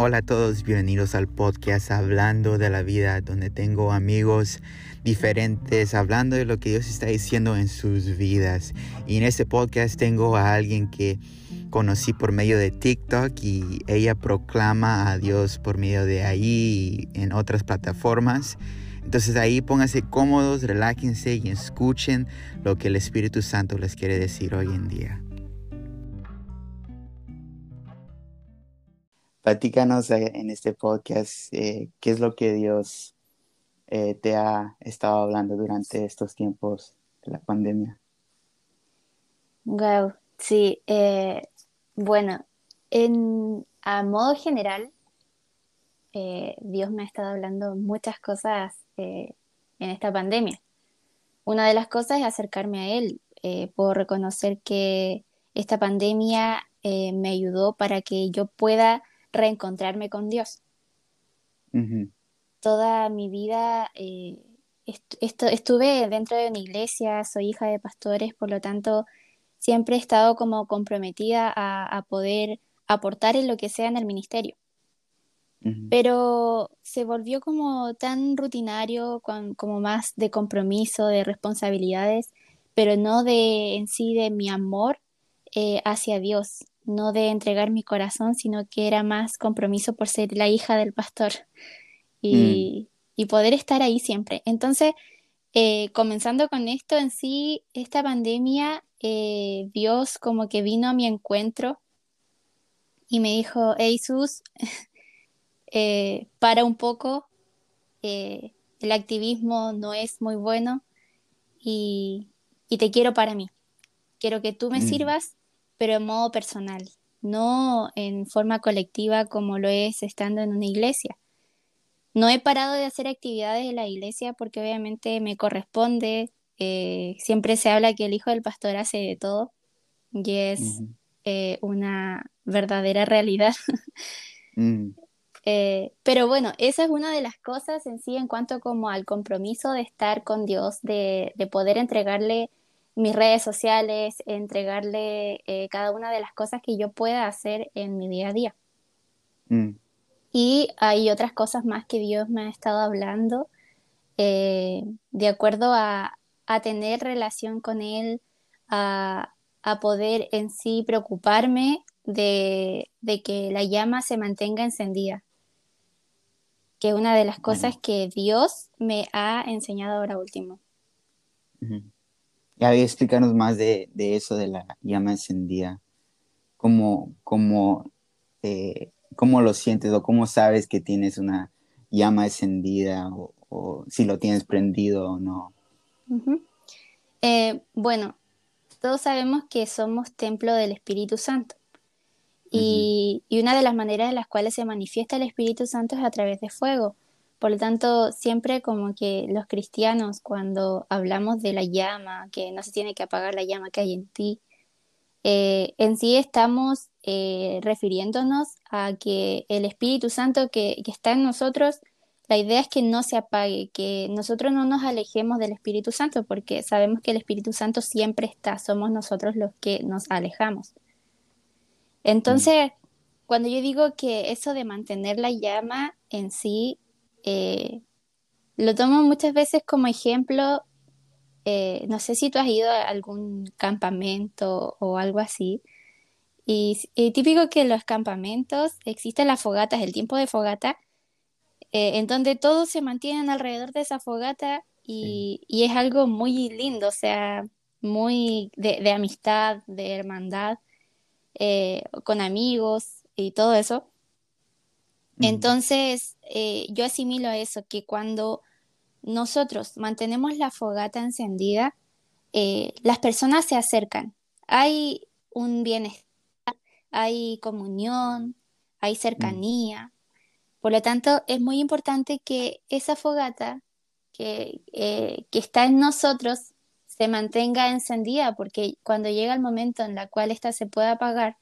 Hola a todos, bienvenidos al podcast Hablando de la Vida, donde tengo amigos diferentes hablando de lo que Dios está diciendo en sus vidas. Y en este podcast tengo a alguien que conocí por medio de TikTok y ella proclama a Dios por medio de ahí y en otras plataformas. Entonces ahí pónganse cómodos, relájense y escuchen lo que el Espíritu Santo les quiere decir hoy en día. Platícanos eh, en este podcast eh, qué es lo que Dios eh, te ha estado hablando durante estos tiempos de la pandemia. Wow, sí. bueno, en, a modo general, Dios me ha estado hablando muchas cosas en esta pandemia. Una de las cosas es acercarme a Él. puedo reconocer que esta pandemia me ayudó para que yo pueda reencontrarme con Dios. Toda mi vida eh, estuve dentro de una iglesia, soy hija de pastores, por lo tanto siempre he estado como comprometida a, poder aportar en lo que sea en el ministerio. Pero se volvió como tan rutinario, como más de compromiso, de responsabilidades, pero no de en sí de mi amor eh, hacia Dios no de entregar mi corazón, sino que era más compromiso por ser la hija del pastor y, mm. poder estar ahí siempre. Entonces, eh, comenzando con esto en sí, esta pandemia, eh, Dios como que vino a mi encuentro y me dijo, hey eh, para un poco, el activismo no es muy bueno y, te quiero para mí. Quiero que tú me mm. sirvas pero en modo personal, no en forma colectiva como lo es estando en una iglesia. No he parado de hacer actividades en la iglesia porque obviamente me corresponde. Eh, siempre se habla que el hijo del pastor hace de todo y es eh, una verdadera realidad. Mm. Eh, pero bueno, esa es una de las cosas en sí en cuanto como al compromiso de estar con Dios, de, de poder entregarle mis redes sociales, entregarle eh, cada una de las cosas que yo pueda hacer en mi día a día. Mm. Y hay otras cosas más que Dios me ha estado hablando eh, de acuerdo a, tener relación con Él, a, poder en sí preocuparme de, que la llama se mantenga encendida. Que es una de las cosas que Dios me ha enseñado ahora último. Ya explícanos más de, eso de la llama encendida. ¿Cómo, cómo, eh, ¿Cómo lo sientes o cómo sabes que tienes una llama encendida o, si lo tienes prendido o no? Eh, bueno, todos sabemos que somos templo del Espíritu Santo. y, y, una de las maneras en las cuales se manifiesta el Espíritu Santo es a través de fuego. Por lo tanto, siempre como que los cristianos, cuando hablamos de la llama, que no se tiene que apagar la llama que hay en ti, eh, en sí estamos eh, refiriéndonos a que el Espíritu Santo que, está en nosotros, la idea es que no se apague, que nosotros no nos alejemos del Espíritu Santo, porque sabemos que el Espíritu Santo siempre está, somos nosotros los que nos alejamos. Entonces, cuando yo digo que eso de mantener la llama en sí eh, lo tomo muchas veces como ejemplo, eh, no sé si tú has ido a algún campamento o algo así, y, típico que en los campamentos existen las fogatas, el tiempo de fogata, eh, en donde todos se mantienen alrededor de esa fogata y, es algo muy lindo, o sea, muy de, amistad, de hermandad, con amigos y todo eso. Entonces, eh, yo asimilo eso, que cuando nosotros mantenemos la fogata encendida, eh, las personas se acercan. Hay un bienestar, hay comunión, hay mm. cercanía. Por lo tanto, es muy importante que esa fogata que, eh, está en nosotros se mantenga encendida, porque cuando llega el momento en el cual ésta se pueda apagar,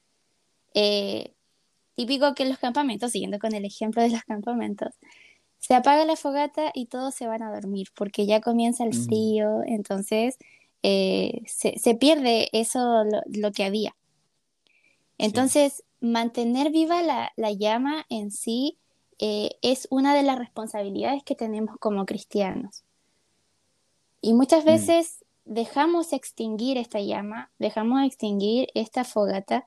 Típico que en los campamentos, siguiendo con el ejemplo de los campamentos, se apaga la fogata y todos se van a dormir porque ya comienza el mm. frío, entonces eh, se, pierde eso, lo, que había. Entonces, mantener viva la, llama en sí eh, es una de las responsabilidades que tenemos como cristianos. Y muchas mm. veces dejamos extinguir esta llama, dejamos extinguir esta fogata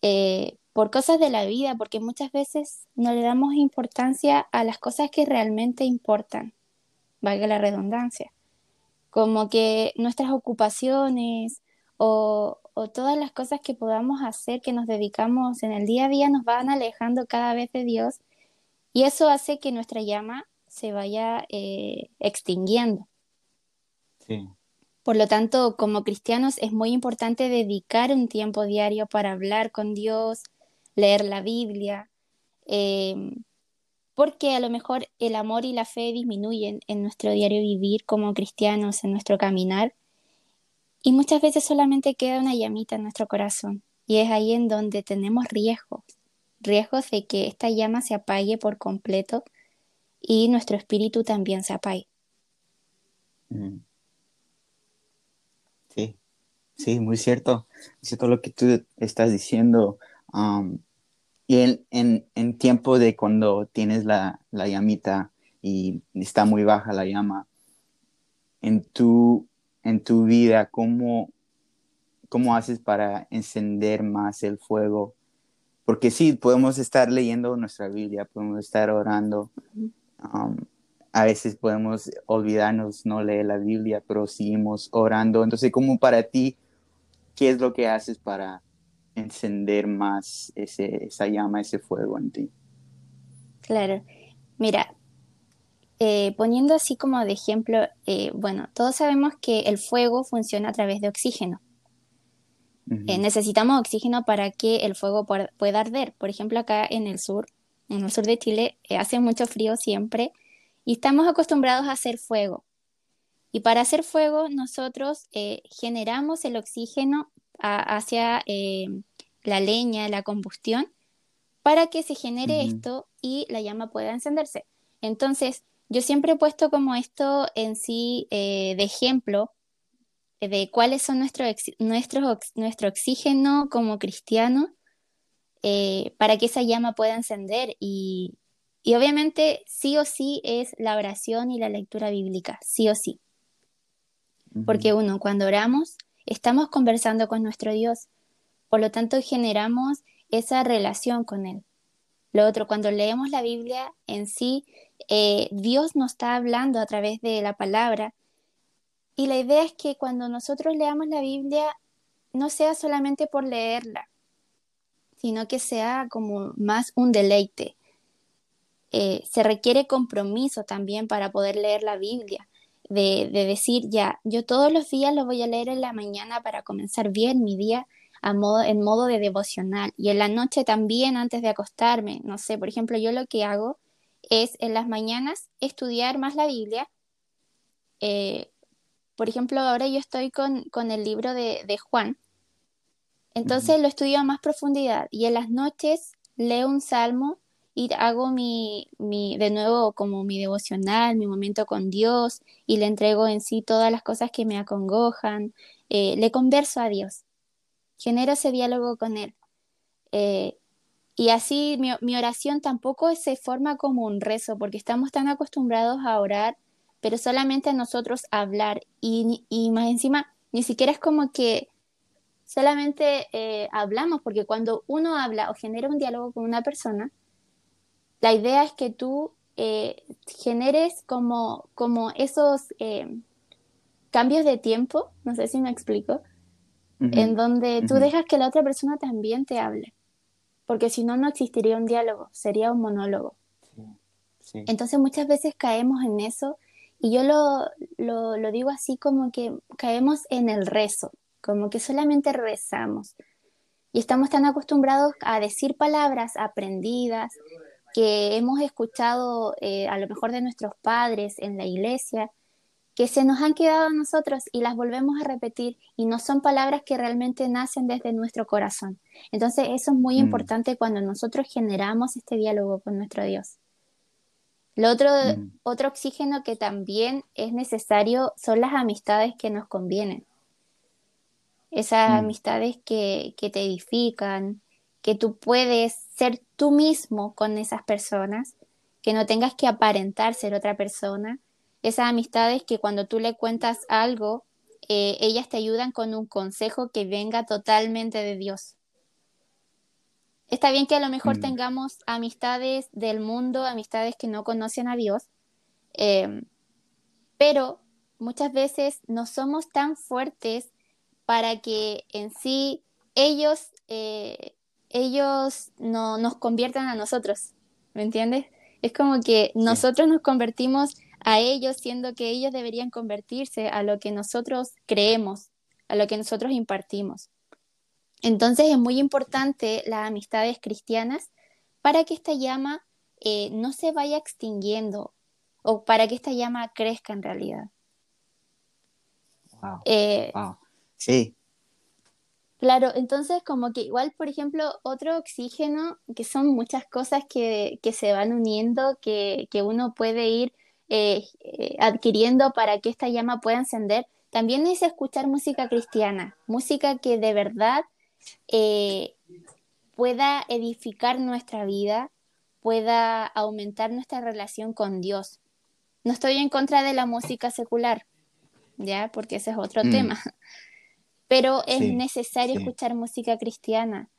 eh, por cosas de la vida, porque muchas veces no le damos importancia a las cosas que realmente importan, valga la redundancia, como que nuestras ocupaciones o, o todas las cosas que podamos hacer, que nos dedicamos en el día a día, nos van alejando cada vez de Dios y eso hace que nuestra llama se vaya eh, extinguiendo. Sí. Por lo tanto, como cristianos es muy importante dedicar un tiempo diario para hablar con Dios, leer la Biblia, em, porque a lo mejor el amor y la fe disminuyen en nuestro diario vivir como cristianos, en nuestro caminar, y muchas veces solamente queda una llamita en nuestro corazón y es ahí en donde tenemos riesgos, riesgos de que esta llama se apague por completo y nuestro espíritu también se apague. Mm. Sí, sí, muy cierto. Es cierto lo que tú estás diciendo. Y en, en, tiempo de cuando tienes la, la llamita y está muy baja la llama, en tu en tu vida, ¿cómo, cómo haces para encender más el fuego? Porque sí, podemos estar leyendo nuestra Biblia, podemos estar orando. Um, a veces podemos olvidarnos no leer la Biblia, pero seguimos orando. Entonces, ¿cómo para ti, qué es lo que haces para encender más ese, esa llama, ese fuego en ti? Claro. Mira, eh, poniendo así como de ejemplo, eh, bueno, todos sabemos que el fuego funciona a través de oxígeno. Eh, necesitamos oxígeno para que el fuego pueda, arder. Por ejemplo, acá en el sur, en el sur de Chile, hace mucho frío siempre y estamos acostumbrados a hacer fuego. Y para hacer fuego, nosotros generamos el oxígeno hacia la leña, la combustión, para que se genere esto y la llama pueda encenderse. Entonces, yo siempre he puesto como esto en sí eh, de ejemplo eh, de cuáles son nuestro, nuestro oxígeno como cristiano eh, para que esa llama pueda encender. Y, obviamente sí o sí es la oración y la lectura bíblica, sí o sí. Porque uno, cuando oramos, estamos conversando con nuestro Dios, por lo tanto generamos esa relación con Él. Lo otro, cuando leemos la Biblia en sí, eh, Dios nos está hablando a través de la palabra. Y la idea es que cuando nosotros leamos la Biblia, no sea solamente por leerla, sino que sea como más un deleite. Eh, se requiere compromiso también para poder leer la Biblia, de, decir, ya, yo todos los días lo voy a leer en la mañana para comenzar bien mi día a modo, en modo de devocional y en la noche también antes de acostarme. No sé, por ejemplo, yo lo que hago es en las mañanas estudiar más la Biblia. Eh, por ejemplo, ahora yo estoy con, el libro de, Juan, entonces lo estudio a más profundidad y en las noches leo un salmo y hago mi, mi, de nuevo como mi devocional, mi momento con Dios y le entrego en sí todas las cosas que me acongojan, eh, le converso a Dios, genero ese diálogo con Él. Eh, y así mi, oración tampoco se forma como un rezo, porque estamos tan acostumbrados a orar, pero solamente a nosotros hablar. Y, y más encima, ni siquiera es como que solamente eh, hablamos, porque cuando uno habla o genera un diálogo con una persona, la idea es que tú eh, generes como, como esos eh, cambios de tiempo, no sé si me explico, en donde tú dejas que la otra persona también te hable porque si no, no existiría un diálogo, sería un monólogo. Entonces muchas veces caemos en eso y yo lo, lo, digo así como que caemos en el rezo, como que solamente rezamos. Y estamos tan acostumbrados a decir palabras aprendidas que hemos escuchado eh, a lo mejor de nuestros padres en la iglesia que se nos han quedado a nosotros y las volvemos a repetir y no son palabras que realmente nacen desde nuestro corazón. Entonces eso es muy mm. importante cuando nosotros generamos este diálogo con nuestro Dios. Lo otro, mm. otro oxígeno que también es necesario son las amistades que nos convienen. Esas mm. amistades que, que, te edifican, que tú puedes ser tú mismo con esas personas, que no tengas que aparentar ser otra persona. Esas amistades que cuando tú le cuentas algo, eh, ellas te ayudan con un consejo que venga totalmente de Dios. Está bien que a lo mejor mm. tengamos amistades del mundo, amistades que no conocen a Dios, em, pero muchas veces no somos tan fuertes para que en sí ellos, eh, ellos no, nos conviertan a nosotros, ¿me entiendes? Es como que nosotros nos convertimos a ellos siendo que ellos deberían convertirse a lo que nosotros creemos, a lo que nosotros impartimos. Entonces es muy importante las amistades cristianas para que esta llama eh, no se vaya extinguiendo o para que esta llama crezca en realidad. Eh, sí. Claro, entonces como que igual, por ejemplo, otro oxígeno, que son muchas cosas que, se van uniendo, que, uno puede ir eh, adquiriendo para que esta llama pueda encender, también es escuchar música cristiana, música que de verdad eh, pueda edificar nuestra vida, pueda aumentar nuestra relación con Dios. No estoy en contra de la música secular, ¿ya? Porque ese es otro mm. tema. Pero es necesario escuchar música cristiana,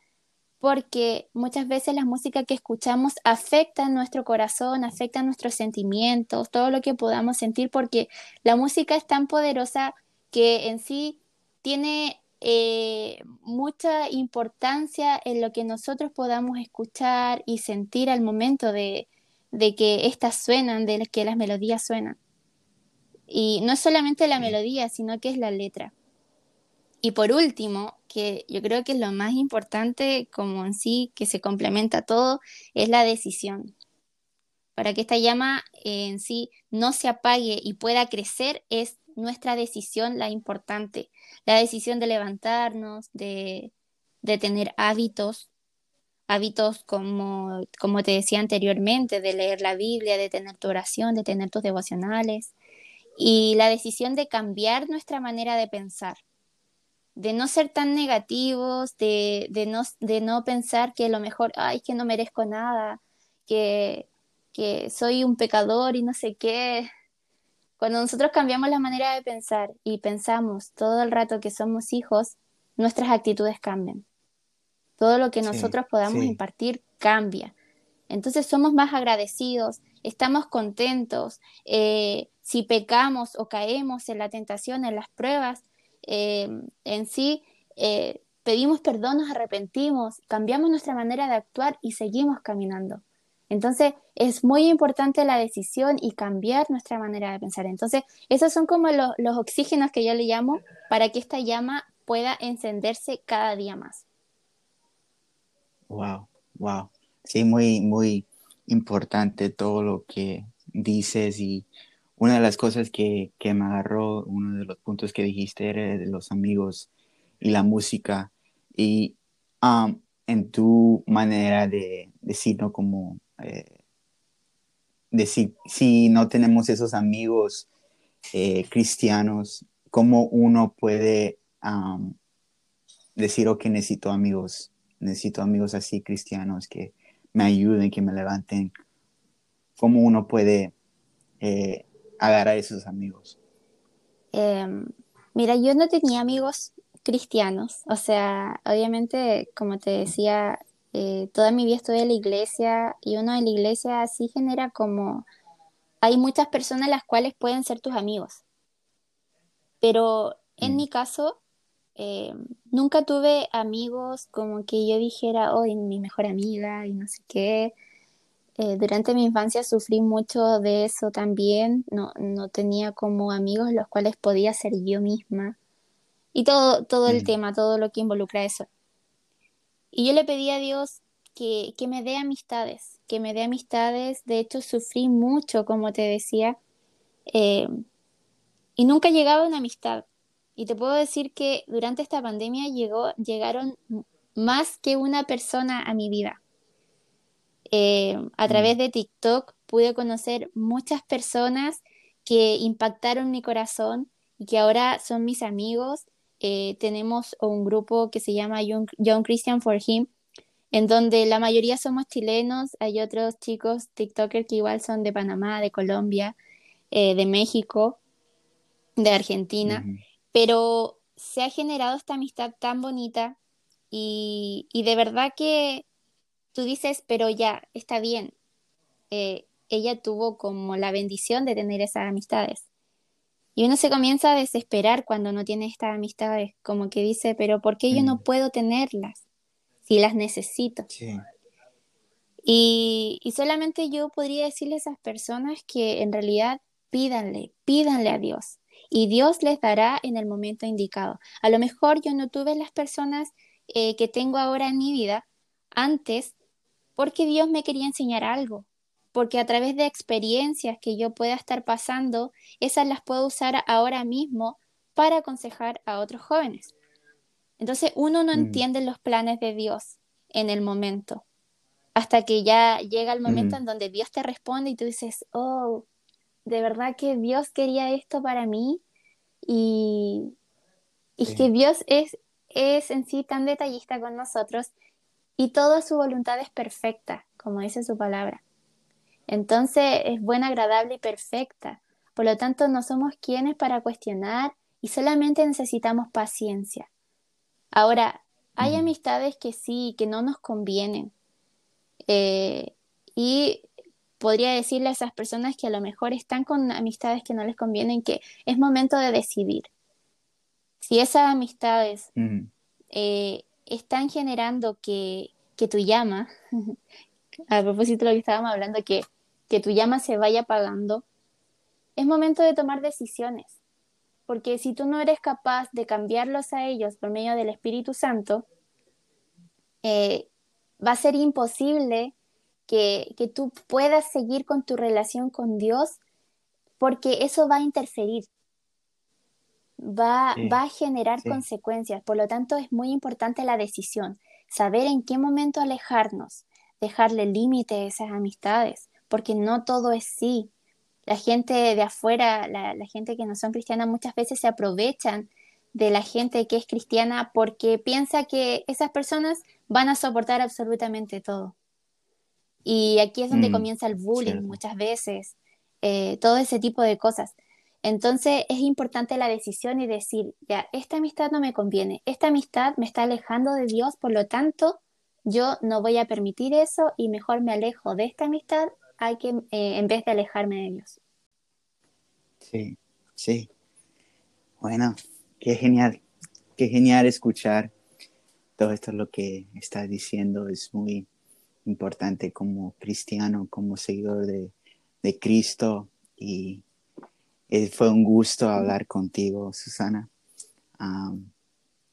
porque muchas veces la música que escuchamos afecta nuestro corazón, afecta nuestros sentimientos, todo lo que podamos sentir, porque la música es tan poderosa que en sí tiene eh, mucha importancia en lo que nosotros podamos escuchar y sentir al momento de, que estas suenan, de que las melodías suenan. Y no es solamente la melodía, sino que es la letra. Y por último, que yo creo que es lo más importante como en sí, que se complementa todo, es la decisión. Para que esta llama en sí no se apague y pueda crecer, es nuestra decisión la importante, la decisión de levantarnos, de, tener hábitos, hábitos como, como te decía anteriormente, de leer la Biblia, de tener tu oración, de tener tus devocionales, y la decisión de cambiar nuestra manera de pensar, de no ser tan negativos, de, no, de no pensar que lo mejor, ay, que no merezco nada, que, que soy un pecador y no sé qué, cuando nosotros cambiamos la manera de pensar y pensamos todo el rato que somos hijos, nuestras actitudes cambian. Todo lo que nosotros podamos impartir cambia. Entonces somos más agradecidos, estamos contentos. Eh, si pecamos o caemos en la tentación, en las pruebas, eh, en sí, eh, pedimos perdón, nos arrepentimos, cambiamos nuestra manera de actuar y seguimos caminando. Entonces, es muy importante la decisión y cambiar nuestra manera de pensar. Entonces, esos son como los oxígenos que yo le llamo para que esta llama pueda encenderse cada día más. Wow, wow. Sí, muy, muy importante todo lo que dices y una de las cosas que, me agarró, uno de los puntos que dijiste era de los amigos y la música y um, en tu manera de decirlo como eh, si, no tenemos esos amigos eh, cristianos, cómo uno puede decir, ok, necesito amigos, necesito amigos así cristianos que me ayuden, que me levanten. ¿Cómo uno puede eh, agarrar a esos amigos? Em, mira, yo no tenía amigos cristianos, o sea, obviamente, como te decía, eh, toda mi vida estuve en la iglesia y uno en la iglesia así genera como, hay muchas personas las cuales pueden ser tus amigos, pero en mm. mi caso eh, nunca tuve amigos como que yo dijera, oh, mi mejor amiga y no sé qué. Eh, durante mi infancia sufrí mucho de eso también, no, no tenía como amigos los cuales podía ser yo misma. Y todo, todo el mm. tema, todo lo que involucra eso. Y yo le pedí a Dios que, me dé amistades, que me dé amistades. De hecho, sufrí mucho, como te decía, eh, y nunca llegaba una amistad. Y te puedo decir que durante esta pandemia llegó, llegaron más que una persona a mi vida. Eh, a mm. través de TikTok pude conocer muchas personas que impactaron mi corazón y que ahora son mis amigos. Eh, tenemos un grupo que se llama Young, Christian for Him, en donde la mayoría somos chilenos, hay otros chicos TikTokers que igual son de Panamá, de Colombia, eh, de México, de Argentina, pero se ha generado esta amistad tan bonita y, y, de verdad que tú dices, pero ya, está bien. Eh, ella tuvo como la bendición de tener esas amistades. Y uno se comienza a desesperar cuando no tiene estas amistades, como que dice, pero ¿por qué yo no mm. puedo tenerlas si las necesito? Y, y, solamente yo podría decirle a esas personas que en realidad pídanle, pídanle a Dios. Y Dios les dará en el momento indicado. A lo mejor yo no tuve las personas eh, que tengo ahora en mi vida antes porque Dios me quería enseñar algo, porque a través de experiencias que yo pueda estar pasando, esas las puedo usar ahora mismo para aconsejar a otros jóvenes. Entonces uno no mm. entiende los planes de Dios en el momento, hasta que ya llega el momento mm. en donde Dios te responde y tú dices, oh, de verdad que Dios quería esto para mí y, y que Dios es, es en sí tan detallista con nosotros y toda su voluntad es perfecta, como dice su palabra. Entonces es buena, agradable y perfecta. Por lo tanto, no somos quienes para cuestionar y solamente necesitamos paciencia. Ahora, hay amistades que sí, que no nos convienen. Eh, y podría decirle a esas personas que a lo mejor están con amistades que no les convienen que es momento de decidir. Si esas amistades eh, están generando que, que tu llama, a propósito de lo que estábamos hablando, que que tu llama se vaya apagando, es momento de tomar decisiones. Porque si tú no eres capaz de cambiarlos a ellos por medio del Espíritu Santo, eh, va a ser imposible que, tú puedas seguir con tu relación con Dios porque eso va a interferir, va, va a generar consecuencias. Por lo tanto, es muy importante la decisión, saber en qué momento alejarnos, dejarle límite a esas amistades, porque no todo es sí. La gente de afuera, la, gente que no son cristianas, muchas veces se aprovechan de la gente que es cristiana porque piensa que esas personas van a soportar absolutamente todo. Y aquí es donde mm, comienza el bullying muchas veces, eh, todo ese tipo de cosas. Entonces es importante la decisión y decir, ya, esta amistad no me conviene, esta amistad me está alejando de Dios, por lo tanto, yo no voy a permitir eso y mejor me alejo de esta amistad hay que, eh, en vez de alejarme de Dios. Sí, sí. Bueno, qué genial, qué genial escuchar todo esto lo que estás diciendo. Es muy importante como cristiano, como seguidor de, Cristo y fue un gusto hablar contigo, Susana.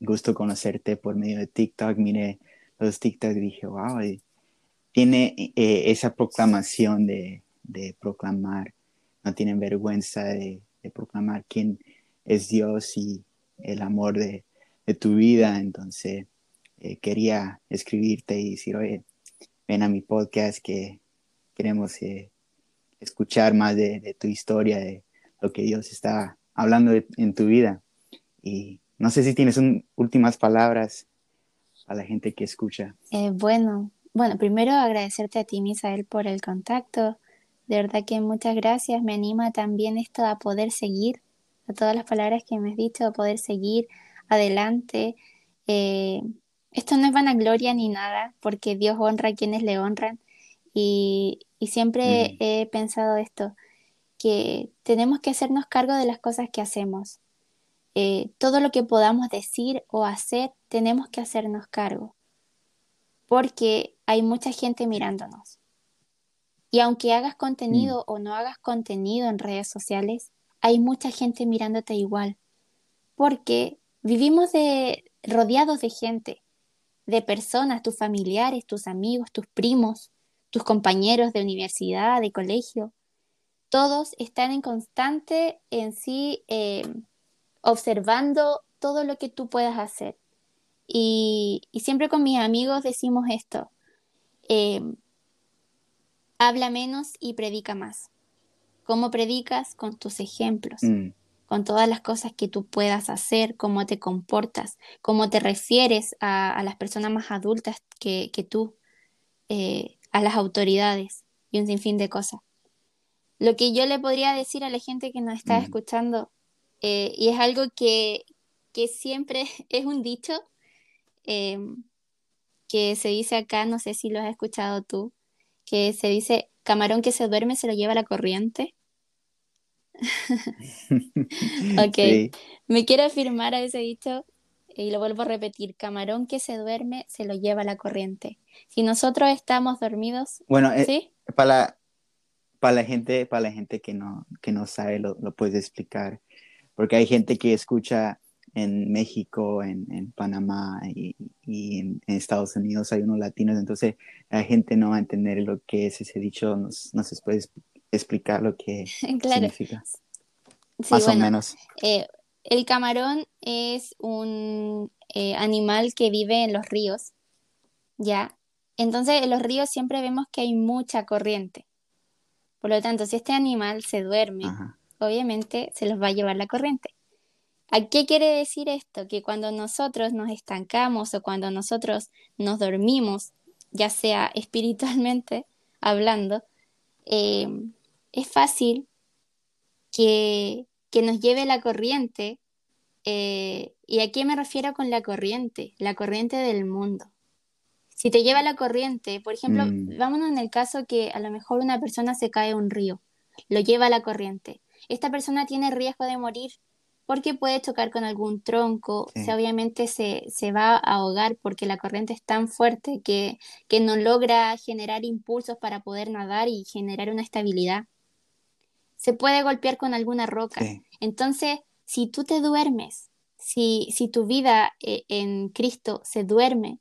gusto conocerte por medio de TikTok. Mire los TikTok y dije, wow, tiene eh, esa proclamación de, proclamar, no tienen vergüenza de, proclamar quién es Dios y el amor de, tu vida. Entonces, eh, quería escribirte y decir, oye, ven a mi podcast que queremos eh, escuchar más de, tu historia, de lo que Dios está hablando en tu vida. Y no sé si tienes últimas palabras a la gente que escucha. bueno, bueno, primero agradecerte a ti, Misael, por el contacto. De verdad que muchas gracias. Me anima también esto a poder seguir, a todas las palabras que me has dicho, a poder seguir adelante. Eh, esto no es vanagloria ni nada, porque Dios honra a quienes le honran. Y, siempre he pensado esto, que tenemos que hacernos cargo de las cosas que hacemos. Eh, todo lo que podamos decir o hacer, tenemos que hacernos cargo. Porque hay mucha gente mirándonos. Y aunque hagas contenido mm. o no hagas contenido en redes sociales, hay mucha gente mirándote igual. Porque vivimos de, rodeados de gente, de personas, tus familiares, tus amigos, tus primos, tus compañeros de universidad, de colegio. Todos están en constante en sí eh, observando todo lo que tú puedas hacer. y siempre con mis amigos decimos esto, eh, habla menos y predica más. ¿Cómo predicas? Con tus ejemplos. Mm. con todas las cosas que tú puedas hacer, cómo te comportas, cómo te refieres a, las personas más adultas que, tú, eh, a las autoridades y un sinfín de cosas. Lo que yo le podría decir a la gente que nos está mm. escuchando, eh, y es algo que, que, siempre es un dicho em, que se dice acá, no sé si lo has escuchado tú, que se dice, camarón que se duerme se lo lleva la corriente. ok, me quiero afirmar a ese dicho y lo vuelvo a repetir, camarón que se duerme se lo lleva la corriente. Si nosotros estamos dormidos, bueno, eh, ¿sí? para, para la gente, para la gente que no, que no sabe, lo, lo puedes explicar. Porque hay gente que escucha en México, en, en Panamá y, y en, Estados Unidos hay unos latinos, entonces la gente no va a entender lo que es ese dicho, nos, nos puede explicar lo que significa. Más o menos. Eh, el camarón es un eh, animal que vive en los ríos, ¿ya? Entonces en los ríos siempre vemos que hay mucha corriente. Por lo tanto, si este animal se duerme, obviamente se los va a llevar la corriente. ¿A qué quiere decir esto? Que cuando nosotros nos estancamos o cuando nosotros nos dormimos, ya sea espiritualmente hablando, eh, es fácil que, nos lleve la corriente. Eh, ¿Y a qué me refiero con la corriente? La corriente del mundo. Si te lleva la corriente, por ejemplo, mm. vámonos en el caso que a lo mejor una persona se cae a un río, lo lleva la corriente. Esta persona tiene riesgo de morir porque puede chocar con algún tronco, obviamente se, va a ahogar porque la corriente es tan fuerte que, que, no logra generar impulsos para poder nadar y generar una estabilidad. Se puede golpear con alguna roca. Entonces, si tú te duermes, si, si tu vida eh, en Cristo se duerme,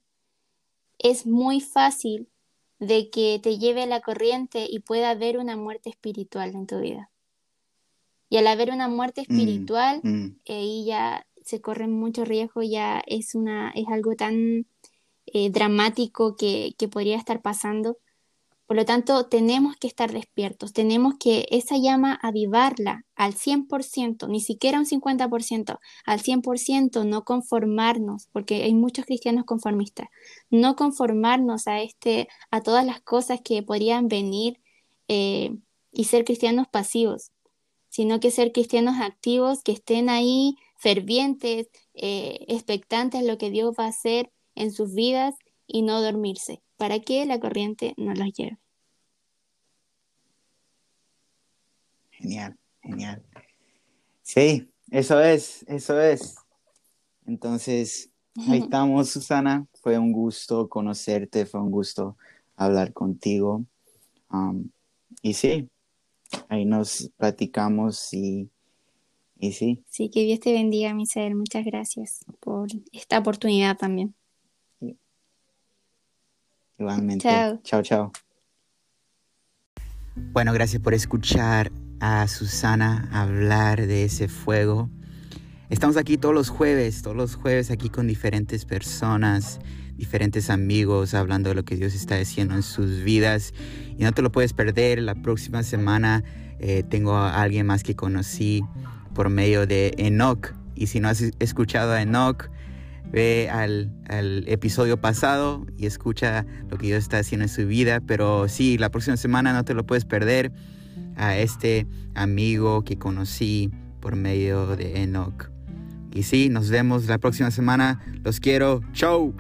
es muy fácil de que te lleve la corriente y pueda haber una muerte espiritual en tu vida. Y al haber una muerte mm, espiritual, mm. ahí ya se corre mucho riesgo, ya es, una, es algo tan eh, dramático que, que podría estar pasando por lo tanto, tenemos que estar despiertos, tenemos que esa llama avivarla al 100%, ni siquiera un 50%, al 100%, no conformarnos, porque hay muchos cristianos conformistas, no conformarnos a, este, a todas las cosas que podrían venir eh, y ser cristianos pasivos, sino que ser cristianos activos, que estén ahí fervientes, eh, expectantes de lo que Dios va a hacer en sus vidas y no dormirse para que la corriente no los lleve. Genial, genial. Sí, eso es, eso es. Entonces, ahí estamos, Susana. Fue un gusto conocerte, fue un gusto hablar contigo. Um, y sí, ahí nos platicamos y, y sí. Sí, que Dios te bendiga, Misael. Muchas gracias por esta oportunidad también. Igualmente. Chao. Chao, Bueno, gracias por escuchar a Susana hablar de ese fuego. Estamos aquí todos los jueves, todos los jueves aquí con diferentes personas, diferentes amigos, hablando de lo que Dios está haciendo en sus vidas. Y no te lo puedes perder. La próxima semana eh, tengo a alguien más que conocí por medio de Enoch. Y si no has escuchado a Enoch, ve al, episodio pasado y escucha lo que Dios está haciendo en su vida. Pero sí, la próxima semana no te lo puedes perder a este amigo que conocí por medio de Enoch. Y sí, nos vemos la próxima semana. Los quiero. Chau.